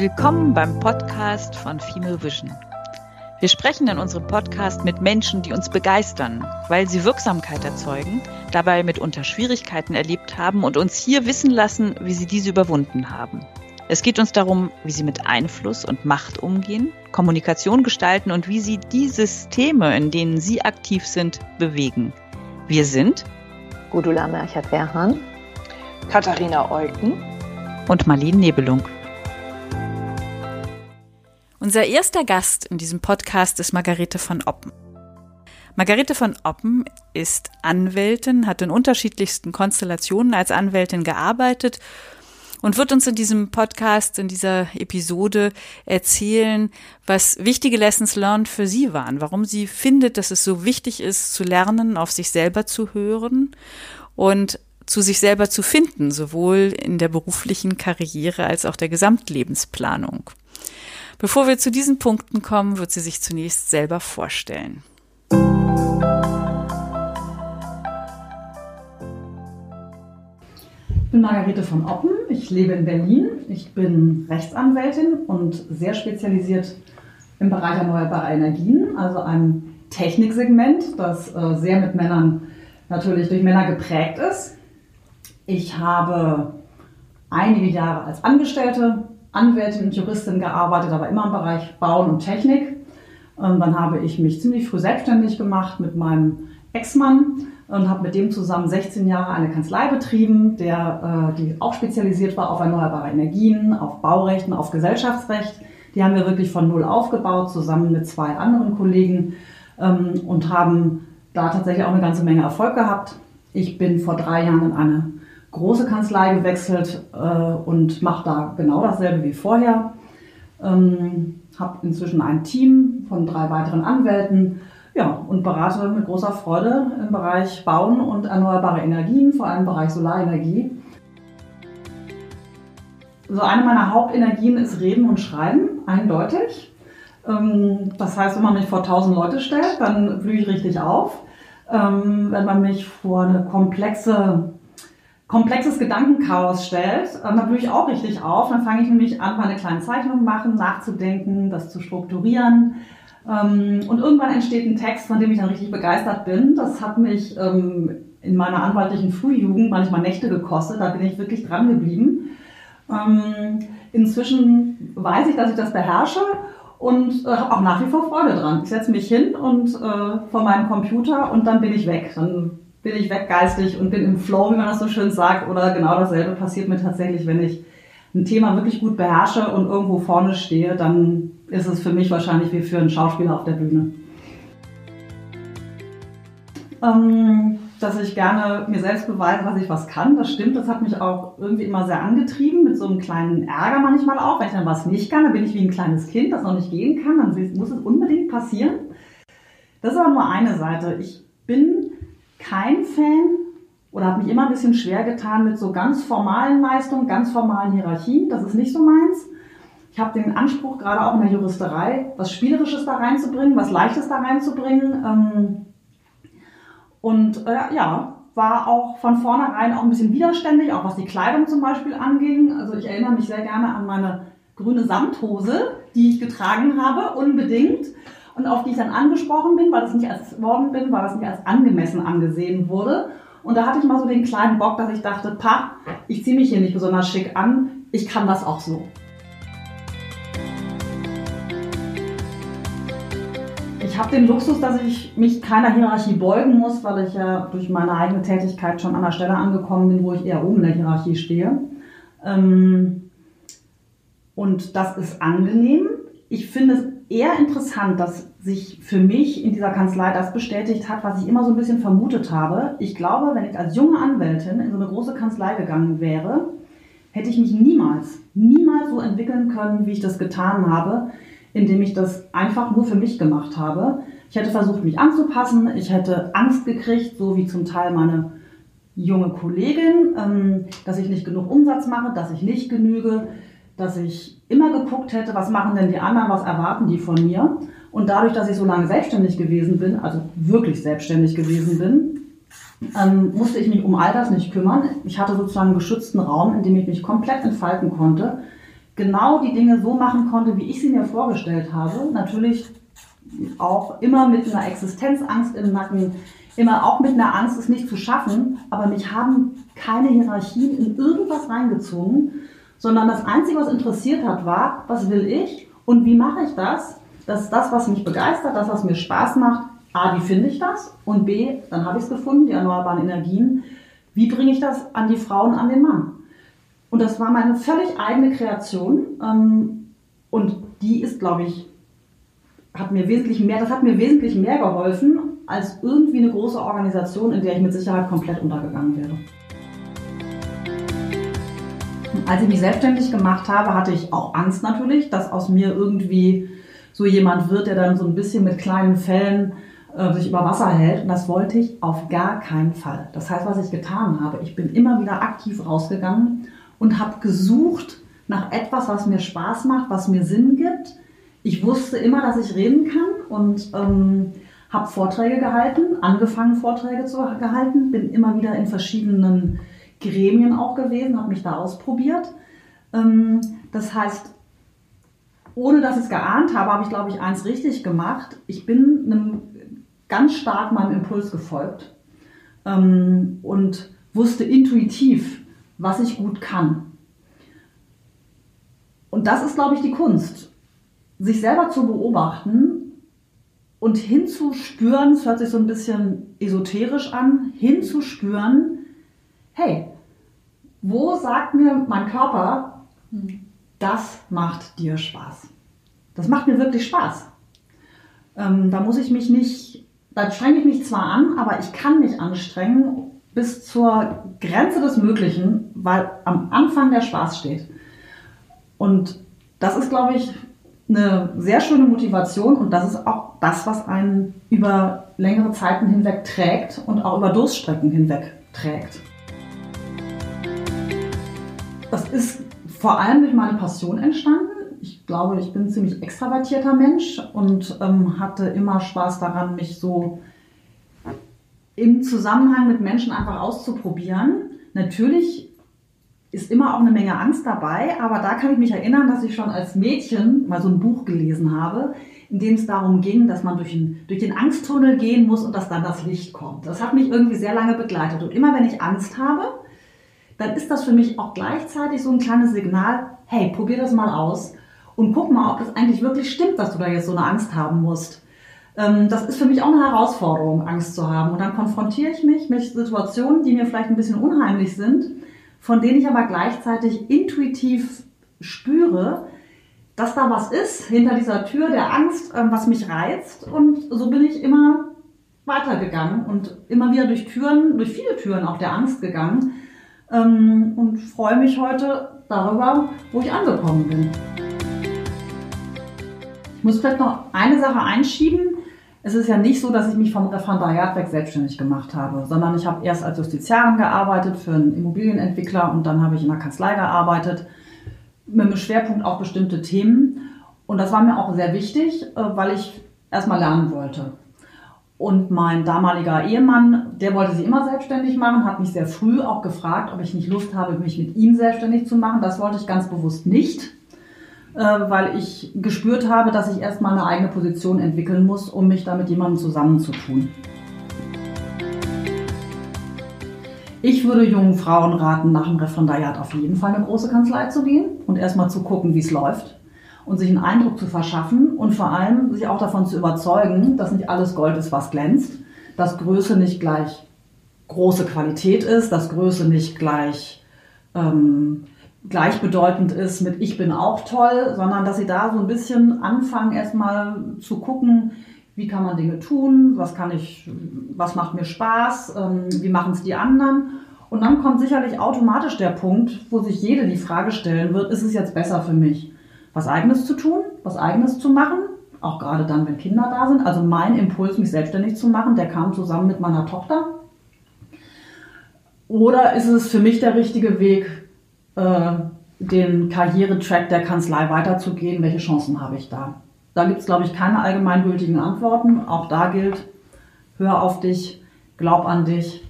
Willkommen beim Podcast von Female Vision. Wir sprechen in unserem Podcast mit Menschen, die uns begeistern, weil sie Wirksamkeit erzeugen, dabei mitunter Schwierigkeiten erlebt haben und uns hier wissen lassen, wie sie diese überwunden haben. Es geht uns darum, wie sie mit Einfluss und Macht umgehen, Kommunikation gestalten und wie sie die Systeme, in denen sie aktiv sind, bewegen. Wir sind Gudula Merchert-Werhan, Katharina Eucken und Marlene Nebelung. Unser erster Gast in diesem Podcast ist Margarete von Oppen. Margarete von Oppen ist Anwältin, hat in unterschiedlichsten Konstellationen als Anwältin gearbeitet und wird uns in diesem Podcast, in dieser Episode erzählen, was wichtige Lessons learned für sie waren, warum sie findet, dass es so wichtig ist, zu lernen, auf sich selber zu hören und zu sich selber zu finden, sowohl in der beruflichen Karriere als auch der Gesamtlebensplanung. Bevor wir zu diesen Punkten kommen, wird sie sich zunächst selber vorstellen. Ich bin Margarete von Oppen, ich lebe in Berlin, ich bin Rechtsanwältin und sehr spezialisiert im Bereich erneuerbarer Energien, also einem Techniksegment, das äh, sehr mit Männern natürlich durch Männer geprägt ist. Ich habe einige Jahre als Angestellte Anwältin und Juristin gearbeitet, aber immer im Bereich Bauen und Technik. Ähm, dann habe ich mich ziemlich früh selbstständig gemacht mit meinem Ex-Mann und habe mit dem zusammen 16 Jahre eine Kanzlei betrieben, der, äh, die auch spezialisiert war auf erneuerbare Energien, auf Baurechten, auf Gesellschaftsrecht. Die haben wir wirklich von null aufgebaut, zusammen mit zwei anderen Kollegen ähm, und haben da tatsächlich auch eine ganze Menge Erfolg gehabt. Ich bin vor drei Jahren in eine große Kanzlei gewechselt äh, und mache da genau dasselbe wie vorher. Ähm, habe inzwischen ein Team von drei weiteren Anwälten ja, und berate mit großer Freude im Bereich Bauen und erneuerbare Energien, vor allem im Bereich Solarenergie. So eine meiner Hauptenergien ist Reden und Schreiben, eindeutig. Ähm, das heißt, wenn man mich vor 1000 Leute stellt, dann blühe ich richtig auf. Ähm, wenn man mich vor eine komplexe komplexes Gedankenchaos stellt, dann blühe ich auch richtig auf. Dann fange ich nämlich an, meine kleinen Zeichnungen machen, nachzudenken, das zu strukturieren. Ähm, und irgendwann entsteht ein Text, von dem ich dann richtig begeistert bin. Das hat mich ähm, in meiner anwaltlichen Frühjugend manchmal Nächte gekostet. Da bin ich wirklich dran geblieben. Ähm, inzwischen weiß ich, dass ich das beherrsche und äh, habe auch nach wie vor Freude dran. Ich setze mich hin und äh, vor meinem Computer und dann bin ich weg. Dann bin ich weggeistig und bin im Flow, wie man das so schön sagt. Oder genau dasselbe passiert mir tatsächlich, wenn ich ein Thema wirklich gut beherrsche und irgendwo vorne stehe, dann ist es für mich wahrscheinlich wie für einen Schauspieler auf der Bühne. Ähm, dass ich gerne mir selbst beweise, dass ich was kann, das stimmt. Das hat mich auch irgendwie immer sehr angetrieben, mit so einem kleinen Ärger manchmal auch. Wenn ich dann was nicht kann, dann bin ich wie ein kleines Kind, das noch nicht gehen kann. Dann muss es unbedingt passieren. Das ist aber nur eine Seite. Ich bin kein Fan oder habe mich immer ein bisschen schwer getan mit so ganz formalen Leistungen, ganz formalen Hierarchien. Das ist nicht so meins. Ich habe den Anspruch, gerade auch in der Juristerei, was Spielerisches da reinzubringen, was Leichtes da reinzubringen. Ähm, und äh, ja, war auch von vornherein auch ein bisschen widerständig, auch was die Kleidung zum Beispiel anging. Also ich erinnere mich sehr gerne an meine grüne Samthose, die ich getragen habe, unbedingt und auf die ich dann angesprochen bin, weil das nicht als worden bin, weil das nicht als angemessen angesehen wurde. Und da hatte ich mal so den kleinen Bock, dass ich dachte, pa, ich ziehe mich hier nicht besonders schick an, ich kann das auch so. Ich habe den Luxus, dass ich mich keiner Hierarchie beugen muss, weil ich ja durch meine eigene Tätigkeit schon an der Stelle angekommen bin, wo ich eher oben in der Hierarchie stehe. Ähm, und das ist angenehm. Ich finde es eher interessant, dass sich für mich in dieser Kanzlei das bestätigt hat, was ich immer so ein bisschen vermutet habe. Ich glaube, wenn ich als junge Anwältin in so eine große Kanzlei gegangen wäre, hätte ich mich niemals, niemals so entwickeln können, wie ich das getan habe, indem ich das einfach nur für mich gemacht habe. Ich hätte versucht, mich anzupassen. Ich hätte Angst gekriegt, so wie zum Teil meine junge Kollegin, ähm, dass ich nicht genug Umsatz mache, dass ich nicht genüge, dass ich immer geguckt hätte, was machen denn die anderen, was erwarten die von mir. Und dadurch, dass ich so lange selbstständig gewesen bin, also wirklich selbstständig gewesen bin, ähm, musste ich mich um all das nicht kümmern. Ich hatte sozusagen einen geschützten Raum, in dem ich mich komplett entfalten konnte. genau die Dinge so machen konnte, wie ich sie mir vorgestellt habe. Natürlich auch immer mit einer Existenzangst im Nacken, immer auch mit einer Angst, es nicht zu schaffen. Aber mich haben keine Hierarchien in irgendwas reingezogen, sondern das Einzige, was interessiert hat, war, was will ich und wie mache ich das, dass das, was mich begeistert, das, was mir Spaß macht, A, wie finde ich das? Und B, dann habe ich es gefunden, die erneuerbaren Energien. Wie bringe ich das an die Frauen, an den Mann? Und das war meine völlig eigene Kreation. Ähm, und die ist, glaube ich, hat mir wesentlich mehr, das hat mir wesentlich mehr geholfen, als irgendwie eine große Organisation, in der ich mit Sicherheit komplett untergegangen wäre. Als ich mich selbstständig gemacht habe, hatte ich auch Angst natürlich, dass aus mir irgendwie so jemand wird, der dann so ein bisschen mit kleinen Fällen äh, sich über Wasser hält. Und das wollte ich auf gar keinen Fall. Das heißt, was ich getan habe, ich bin immer wieder aktiv rausgegangen und habe gesucht nach etwas, was mir Spaß macht, was mir Sinn gibt. Ich wusste immer, dass ich reden kann und ähm, habe Vorträge gehalten, angefangen Vorträge zu gehalten, bin immer wieder in verschiedenen Gremien auch gewesen, habe mich da ausprobiert. Ähm, das heißt, ohne dass ich es geahnt habe, habe ich, glaube ich, eins richtig gemacht. Ich bin einem ganz stark meinem Impuls gefolgt ähm, und wusste intuitiv, was ich gut kann. Und das ist, glaube ich, die Kunst, sich selber zu beobachten und hinzuspüren, es hört sich so ein bisschen esoterisch an, hinzuspüren, hey, wo sagt mir mein Körper, das macht dir Spaß? Das macht mir wirklich Spaß. Ähm, da muss ich mich nicht da strenge ich mich zwar an, aber ich kann mich anstrengen bis zur Grenze des Möglichen, weil am Anfang der Spaß steht. Und das ist, glaube ich, eine sehr schöne Motivation und das ist auch das, was einen über längere Zeiten hinweg trägt und auch über Durststrecken hinweg trägt. Das ist vor allem durch meine Passion entstanden ich glaube, ich bin ein ziemlich extravertierter Mensch und ähm, hatte immer Spaß daran, mich so im Zusammenhang mit Menschen einfach auszuprobieren. Natürlich ist immer auch eine Menge Angst dabei, aber da kann ich mich erinnern, dass ich schon als Mädchen mal so ein Buch gelesen habe, in dem es darum ging, dass man durch den, durch den Angsttunnel gehen muss und dass dann das Licht kommt. Das hat mich irgendwie sehr lange begleitet. Und immer wenn ich Angst habe, dann ist das für mich auch gleichzeitig so ein kleines Signal, hey, probier das mal aus und guck mal, ob das eigentlich wirklich stimmt, dass du da jetzt so eine Angst haben musst. Ähm, das ist für mich auch eine Herausforderung, Angst zu haben. Und dann konfrontiere ich mich mit Situationen, die mir vielleicht ein bisschen unheimlich sind, von denen ich aber gleichzeitig intuitiv spüre, dass da was ist hinter dieser Tür der Angst, ähm, was mich reizt. Und so bin ich immer weitergegangen und immer wieder durch Türen, durch viele Türen auch der Angst gegangen ähm, und freue mich heute darüber, wo ich angekommen bin. Ich muss vielleicht noch eine Sache einschieben. Es ist ja nicht so, dass ich mich vom Referendariat weg selbstständig gemacht habe, sondern ich habe erst als Justiziarin gearbeitet für einen Immobilienentwickler und dann habe ich in der Kanzlei gearbeitet mit einem Schwerpunkt auf bestimmte Themen. Und das war mir auch sehr wichtig, äh, weil ich erstmal lernen wollte. Und mein damaliger Ehemann, der wollte sich immer selbstständig machen, hat mich sehr früh auch gefragt, ob ich nicht Lust habe, mich mit ihm selbstständig zu machen. Das wollte ich ganz bewusst nicht äh, weil ich gespürt habe, dass ich erstmal eine eigene Position entwickeln muss, um mich da mit jemandem zusammenzutun. Ich würde jungen Frauen raten, nach dem Referendariat auf jeden Fall eine große Kanzlei zu gehen und erstmal zu gucken, wie es läuft und sich einen Eindruck zu verschaffen und vor allem sich auch davon zu überzeugen, dass nicht alles Gold ist, was glänzt, dass Größe nicht gleich große Qualität ist, dass Größe nicht gleich ähm, gleichbedeutend ist mit ich bin auch toll, sondern dass sie da so ein bisschen anfangen, erstmal zu gucken, wie kann man Dinge tun, was kann ich, was macht mir Spaß, ähm, wie machen es die anderen. Und dann kommt sicherlich automatisch der Punkt, wo sich jede die Frage stellen wird, ist es jetzt besser für mich, was eigenes zu tun, was eigenes zu machen, auch gerade dann, wenn Kinder da sind. Also mein Impuls, mich selbstständig zu machen, der kam zusammen mit meiner Tochter. Oder ist es für mich der richtige Weg, äh, den Karrieretrack der Kanzlei weiterzugehen, welche Chancen habe ich da? Da gibt es, glaube ich, keine allgemeingültigen Antworten. Auch da gilt, hör auf dich, glaub an dich.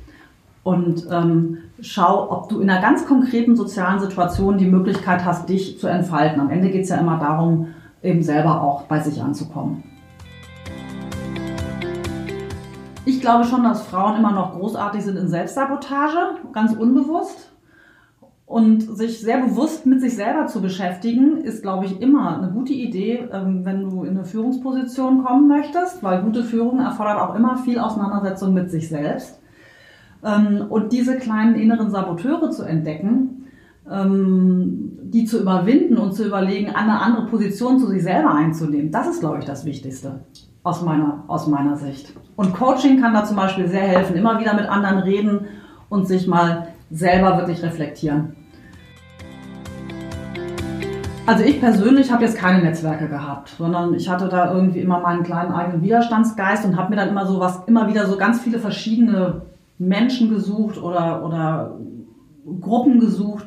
Und ähm, schau, ob du in einer ganz konkreten sozialen Situation die Möglichkeit hast, dich zu entfalten. Am Ende geht es ja immer darum, eben selber auch bei sich anzukommen. Ich glaube schon, dass Frauen immer noch großartig sind in Selbstsabotage, ganz unbewusst. Und sich sehr bewusst mit sich selber zu beschäftigen, ist, glaube ich, immer eine gute Idee, ähm, wenn du in eine Führungsposition kommen möchtest, weil gute Führung erfordert auch immer viel Auseinandersetzung mit sich selbst. Ähm, und diese kleinen inneren Saboteure zu entdecken, ähm, die zu überwinden und zu überlegen, eine andere Position zu sich selber einzunehmen, das ist, glaube ich, das Wichtigste aus meiner, aus meiner Sicht. Und Coaching kann da zum Beispiel sehr helfen, immer wieder mit anderen reden und sich mal selber wirklich reflektieren. Also ich persönlich habe jetzt keine Netzwerke gehabt, sondern ich hatte da irgendwie immer meinen kleinen eigenen Widerstandsgeist und habe mir dann immer so was, immer wieder so ganz viele verschiedene Menschen gesucht oder, oder Gruppen gesucht,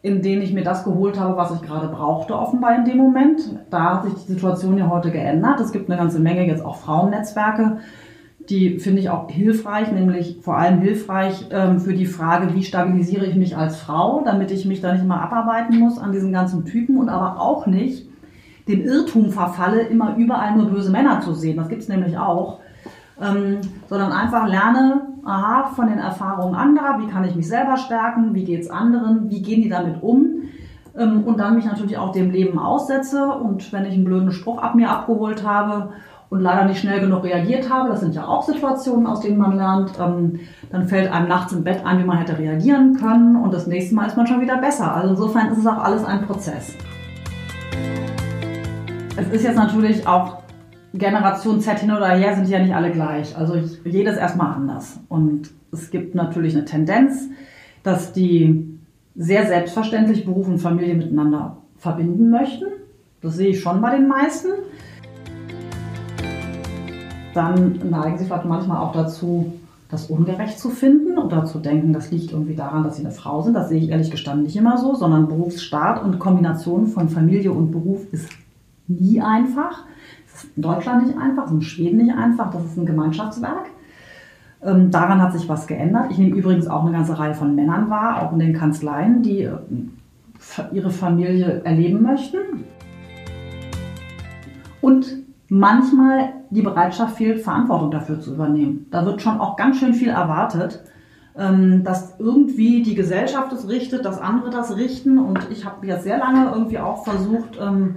in denen ich mir das geholt habe, was ich gerade brauchte, offenbar in dem Moment. Da hat sich die Situation ja heute geändert. Es gibt eine ganze Menge jetzt auch Frauennetzwerke, die finde ich auch hilfreich, nämlich vor allem hilfreich ähm, für die Frage, wie stabilisiere ich mich als Frau, damit ich mich da nicht mal abarbeiten muss an diesen ganzen Typen und aber auch nicht den Irrtum verfalle, immer überall nur böse Männer zu sehen. Das gibt es nämlich auch. Ähm, sondern einfach lerne, aha, von den Erfahrungen anderer, wie kann ich mich selber stärken, wie geht es anderen, wie gehen die damit um ähm, und dann mich natürlich auch dem Leben aussetze und wenn ich einen blöden Spruch ab mir abgeholt habe und leider nicht schnell genug reagiert habe, das sind ja auch Situationen, aus denen man lernt, ähm, dann fällt einem nachts im Bett ein, wie man hätte reagieren können und das nächste Mal ist man schon wieder besser. Also insofern ist es auch alles ein Prozess. Es ist jetzt natürlich auch Generation Z hin oder her sind ja nicht alle gleich. Also jedes erstmal anders. Und es gibt natürlich eine Tendenz, dass die sehr selbstverständlich Beruf und Familie miteinander verbinden möchten. Das sehe ich schon bei den meisten dann neigen sie vielleicht manchmal auch dazu, das ungerecht zu finden oder zu denken, das liegt irgendwie daran, dass sie eine Frau sind. Das sehe ich ehrlich gestanden nicht immer so, sondern Berufsstart und Kombination von Familie und Beruf ist nie einfach. In Deutschland nicht einfach, in Schweden nicht einfach, das ist ein Gemeinschaftswerk. Ähm, daran hat sich was geändert. Ich nehme übrigens auch eine ganze Reihe von Männern wahr, auch in den Kanzleien, die äh, ihre Familie erleben möchten. Und manchmal die Bereitschaft fehlt, Verantwortung dafür zu übernehmen. Da wird schon auch ganz schön viel erwartet, ähm, dass irgendwie die Gesellschaft es richtet, dass andere das richten. Und ich habe jetzt sehr lange irgendwie auch versucht, ähm,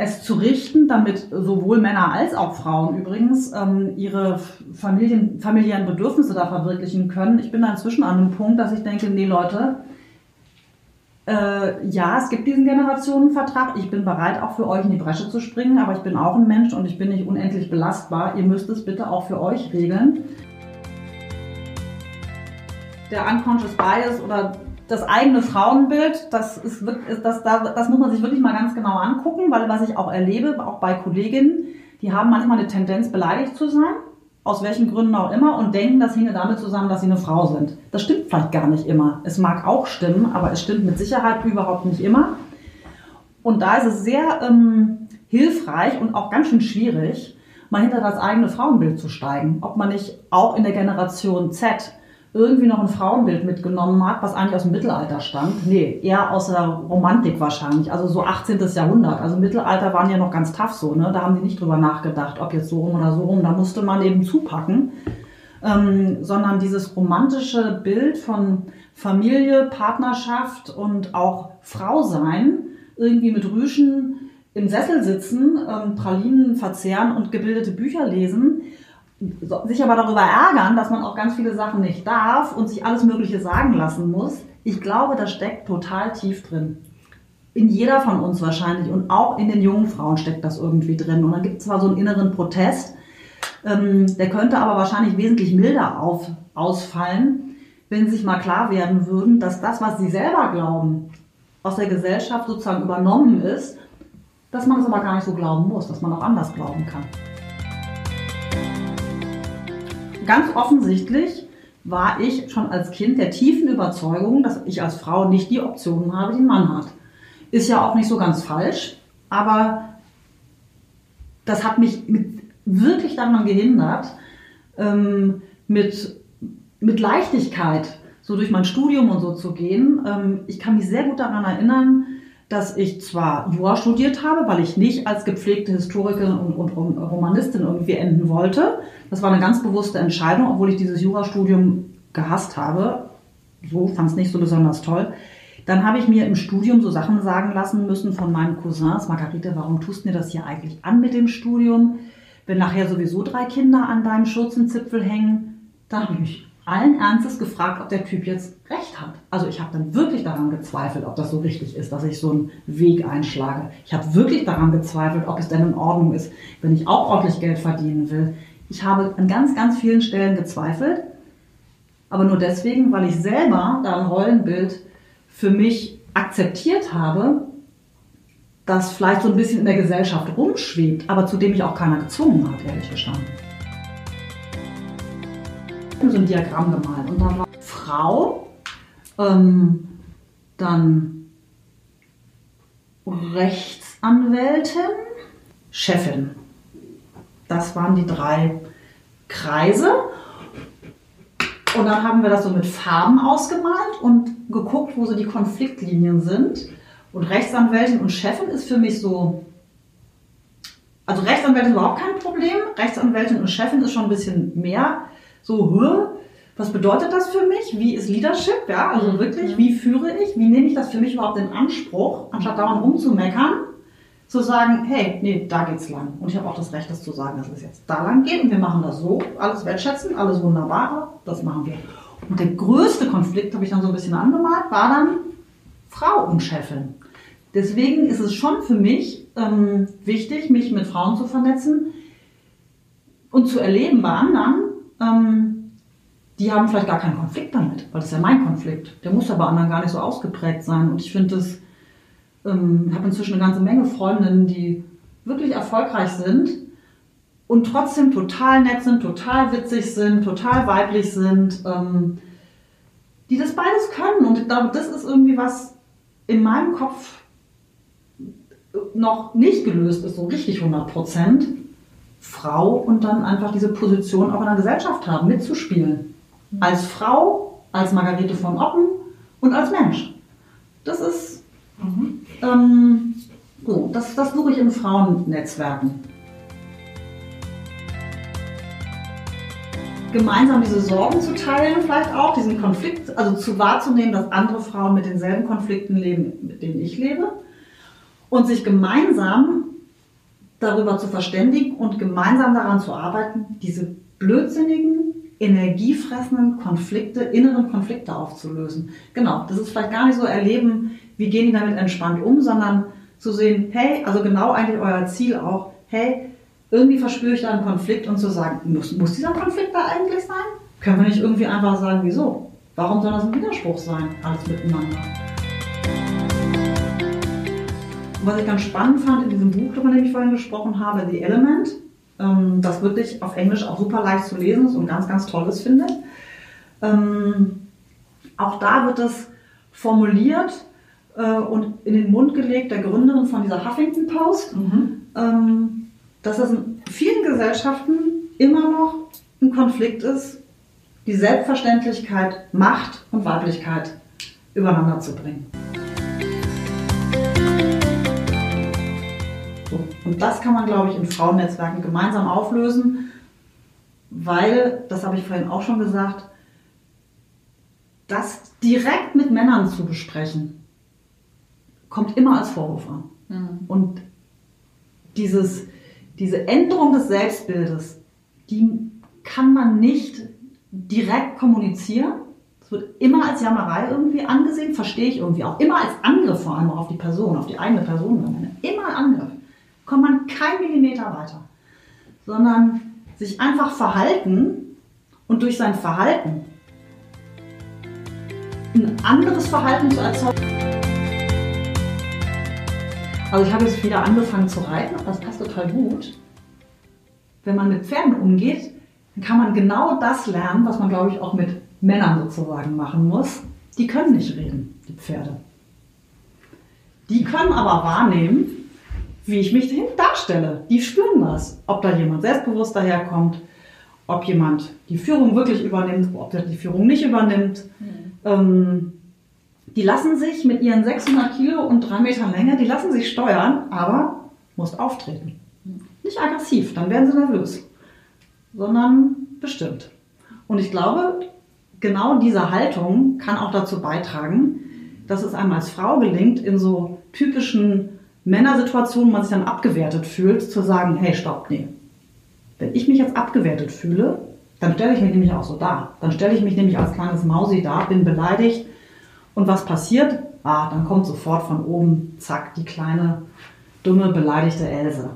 es zu richten, damit sowohl Männer als auch Frauen übrigens ähm, ihre Familien, familiären Bedürfnisse da verwirklichen können. Ich bin da inzwischen an einem Punkt, dass ich denke, nee Leute, äh, ja, es gibt diesen Generationenvertrag. Ich bin bereit, auch für euch in die Bresche zu springen, aber ich bin auch ein Mensch und ich bin nicht unendlich belastbar. Ihr müsst es bitte auch für euch regeln. Der Unconscious Bias oder das eigene Frauenbild, das, ist, das, das, das muss man sich wirklich mal ganz genau angucken, weil was ich auch erlebe, auch bei Kolleginnen, die haben manchmal eine Tendenz, beleidigt zu sein aus welchen Gründen auch immer, und denken, das hinge damit zusammen, dass sie eine Frau sind. Das stimmt vielleicht gar nicht immer. Es mag auch stimmen, aber es stimmt mit Sicherheit überhaupt nicht immer. Und da ist es sehr ähm, hilfreich und auch ganz schön schwierig, mal hinter das eigene Frauenbild zu steigen. Ob man nicht auch in der Generation Z irgendwie noch ein Frauenbild mitgenommen hat, was eigentlich aus dem Mittelalter stammt. Nee, eher aus der Romantik wahrscheinlich, also so 18. Jahrhundert. Also Mittelalter waren ja noch ganz tough so, ne? Da haben die nicht drüber nachgedacht, ob jetzt so rum oder so rum. Da musste man eben zupacken. Ähm, sondern dieses romantische Bild von Familie, Partnerschaft und auch Frau sein, irgendwie mit Rüschen im Sessel sitzen, ähm, Pralinen verzehren und gebildete Bücher lesen sich aber darüber ärgern, dass man auch ganz viele Sachen nicht darf und sich alles Mögliche sagen lassen muss. Ich glaube, das steckt total tief drin. In jeder von uns wahrscheinlich und auch in den jungen Frauen steckt das irgendwie drin. Und dann gibt es zwar so einen inneren Protest, ähm, der könnte aber wahrscheinlich wesentlich milder auf, ausfallen, wenn sie sich mal klar werden würden, dass das, was sie selber glauben, aus der Gesellschaft sozusagen übernommen ist, dass man es aber gar nicht so glauben muss, dass man auch anders glauben kann ganz offensichtlich war ich schon als Kind der tiefen Überzeugung, dass ich als Frau nicht die Optionen habe, die ein Mann hat. Ist ja auch nicht so ganz falsch, aber das hat mich wirklich daran gehindert, ähm, mit mit Leichtigkeit so durch mein Studium und so zu gehen. Ähm, ich kann mich sehr gut daran erinnern, dass ich zwar Jura studiert habe, weil ich nicht als gepflegte Historikerin und, und, und Romanistin irgendwie enden wollte. Das war eine ganz bewusste Entscheidung, obwohl ich dieses Jurastudium gehasst habe. So fand es nicht so besonders toll. Dann habe ich mir im Studium so Sachen sagen lassen müssen von meinen Cousins. Margarete, warum tust du mir das hier eigentlich an mit dem Studium? Wenn nachher sowieso drei Kinder an deinem Schurzenzipfel hängen, dann habe ich mich allen Ernstes gefragt, ob der Typ jetzt recht hat. Also ich habe dann wirklich daran gezweifelt, ob das so richtig ist, dass ich so einen Weg einschlage. Ich habe wirklich daran gezweifelt, ob es denn in Ordnung ist, wenn ich auch ordentlich Geld verdienen will. Ich habe an ganz, ganz vielen Stellen gezweifelt, aber nur deswegen, weil ich selber da ein Rollenbild für mich akzeptiert habe, das vielleicht so ein bisschen in der Gesellschaft rumschwebt, aber zu dem mich auch keiner gezwungen hat, ehrlich gestanden so ein Diagramm gemalt. Und da war Frau, ähm, dann Rechtsanwältin, Chefin. Das waren die drei Kreise. Und dann haben wir das so mit Farben ausgemalt und geguckt, wo so die Konfliktlinien sind. Und Rechtsanwältin und Chefin ist für mich so. Also Rechtsanwältin überhaupt kein Problem. Rechtsanwältin und Chefin ist schon ein bisschen mehr so, was bedeutet das für mich? Wie ist Leadership? Ja, also mhm. wirklich, wie führe ich? Wie nehme ich das für mich überhaupt in Anspruch, anstatt dauernd rumzumeckern? Zu sagen, hey, nee, da geht's lang. Und ich habe auch das Recht, das zu sagen, dass es jetzt da lang geht und wir machen das so. Alles wertschätzen, alles Wunderbare, das machen wir. Und der größte Konflikt, habe ich dann so ein bisschen angemalt, war dann Frau und Chefin. Deswegen ist es schon für mich ähm, wichtig, mich mit Frauen zu vernetzen und zu erleben bei anderen, ähm, die haben vielleicht gar keinen Konflikt damit, weil das ist ja mein Konflikt. Der muss ja bei anderen gar nicht so ausgeprägt sein. Und ich finde das, ähm, ich habe inzwischen eine ganze Menge Freundinnen, die wirklich erfolgreich sind und trotzdem total nett sind, total witzig sind, total weiblich sind, ähm, die das beides können. Und ich glaube, das ist irgendwie was in meinem Kopf noch nicht gelöst ist, so richtig 100 Prozent. Frau und dann einfach diese Position auch in der Gesellschaft haben, mitzuspielen. Mhm. Als Frau, als Margarete von Oppen und als Mensch. Das ist, mhm. ähm, so, das, das suche ich in Frauennetzwerken. Gemeinsam diese Sorgen zu teilen, vielleicht auch, diesen Konflikt, also zu wahrzunehmen, dass andere Frauen mit denselben Konflikten leben, mit denen ich lebe. Und sich gemeinsam darüber zu verständigen und gemeinsam daran zu arbeiten, diese blödsinnigen, energiefressenden Konflikte, inneren Konflikte aufzulösen. Genau, das ist vielleicht gar nicht so erleben, wie gehen die damit entspannt um, sondern zu sehen, hey, also genau eigentlich euer Ziel auch, hey, irgendwie verspüre ich da einen Konflikt und zu sagen, muss, muss dieser Konflikt da eigentlich sein? Können wir nicht irgendwie einfach sagen, wieso? Warum soll das ein Widerspruch sein, alles miteinander? Was ich ganz spannend fand in diesem Buch, von dem ich vorhin gesprochen habe, The Element, ähm, das wirklich auf Englisch auch super leicht zu lesen ist und ganz, ganz tolles finde. Ähm, auch da wird es formuliert äh, und in den Mund gelegt der Gründerin von dieser Huffington Post, mhm. ähm, dass es in vielen Gesellschaften immer noch ein Konflikt ist, die Selbstverständlichkeit, Macht und Weiblichkeit übereinander zu bringen. Und das kann man, glaube ich, in Frauennetzwerken gemeinsam auflösen, weil, das habe ich vorhin auch schon gesagt, das direkt mit Männern zu besprechen, kommt immer als Vorwurf an. Mhm. Und dieses, diese Änderung des Selbstbildes, die kann man nicht direkt kommunizieren. Es wird immer als Jammerei irgendwie angesehen, verstehe ich irgendwie auch. Immer als Angriff vor allem auf die Person, auf die eigene Person. Immer Angriff kommt man kein Millimeter weiter, sondern sich einfach verhalten und durch sein Verhalten ein anderes Verhalten zu erzeugen. Also ich habe jetzt wieder angefangen zu reiten und das passt total gut. Wenn man mit Pferden umgeht, dann kann man genau das lernen, was man, glaube ich, auch mit Männern sozusagen machen muss. Die können nicht reden, die Pferde. Die können aber wahrnehmen, wie ich mich darstelle. Die spüren das, ob da jemand selbstbewusst daherkommt, ob jemand die Führung wirklich übernimmt, ob der die Führung nicht übernimmt. Ähm, die lassen sich mit ihren 600 Kilo und 3 Metern Länge, die lassen sich steuern, aber musst auftreten. Nicht aggressiv, dann werden sie nervös, sondern bestimmt. Und ich glaube, genau diese Haltung kann auch dazu beitragen, dass es einem als Frau gelingt, in so typischen Männersituationen, man sich dann abgewertet fühlt, zu sagen, hey, stopp, nee. Wenn ich mich jetzt abgewertet fühle, dann stelle ich mich nämlich auch so dar. Dann stelle ich mich nämlich als kleines Mausi dar, bin beleidigt. Und was passiert? Ah, dann kommt sofort von oben, zack, die kleine, dumme, beleidigte Else.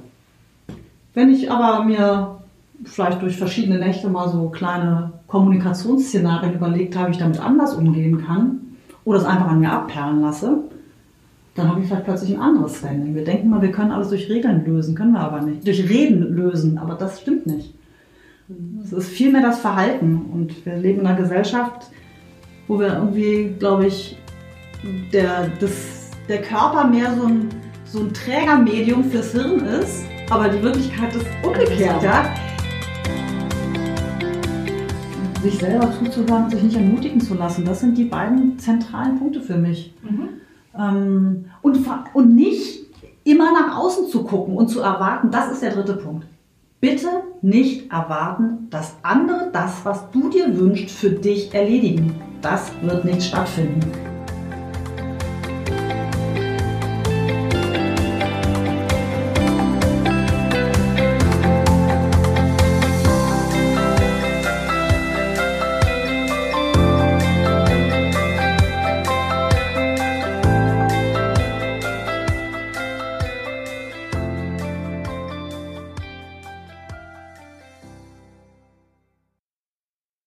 Wenn ich aber mir vielleicht durch verschiedene Nächte mal so kleine Kommunikationsszenarien überlegt habe, wie ich damit anders umgehen kann oder es einfach an mir abperlen lasse, dann habe ich vielleicht plötzlich ein anderes Standing. Wir denken mal, wir können alles durch Regeln lösen, können wir aber nicht. Durch Reden lösen, aber das stimmt nicht. Es ist vielmehr das Verhalten und wir leben in einer Gesellschaft, wo wir irgendwie, glaube ich, der, das, der Körper mehr so ein, so ein Trägermedium fürs Hirn ist, aber die Wirklichkeit ist umgekehrt. Ja? Sich selber zuzuhören, sich nicht ermutigen zu lassen, das sind die beiden zentralen Punkte für mich. Mhm. Ähm, und, und nicht immer nach außen zu gucken und zu erwarten, das ist der dritte Punkt. Bitte nicht erwarten, dass andere das, was du dir wünschst, für dich erledigen. Das wird nicht stattfinden.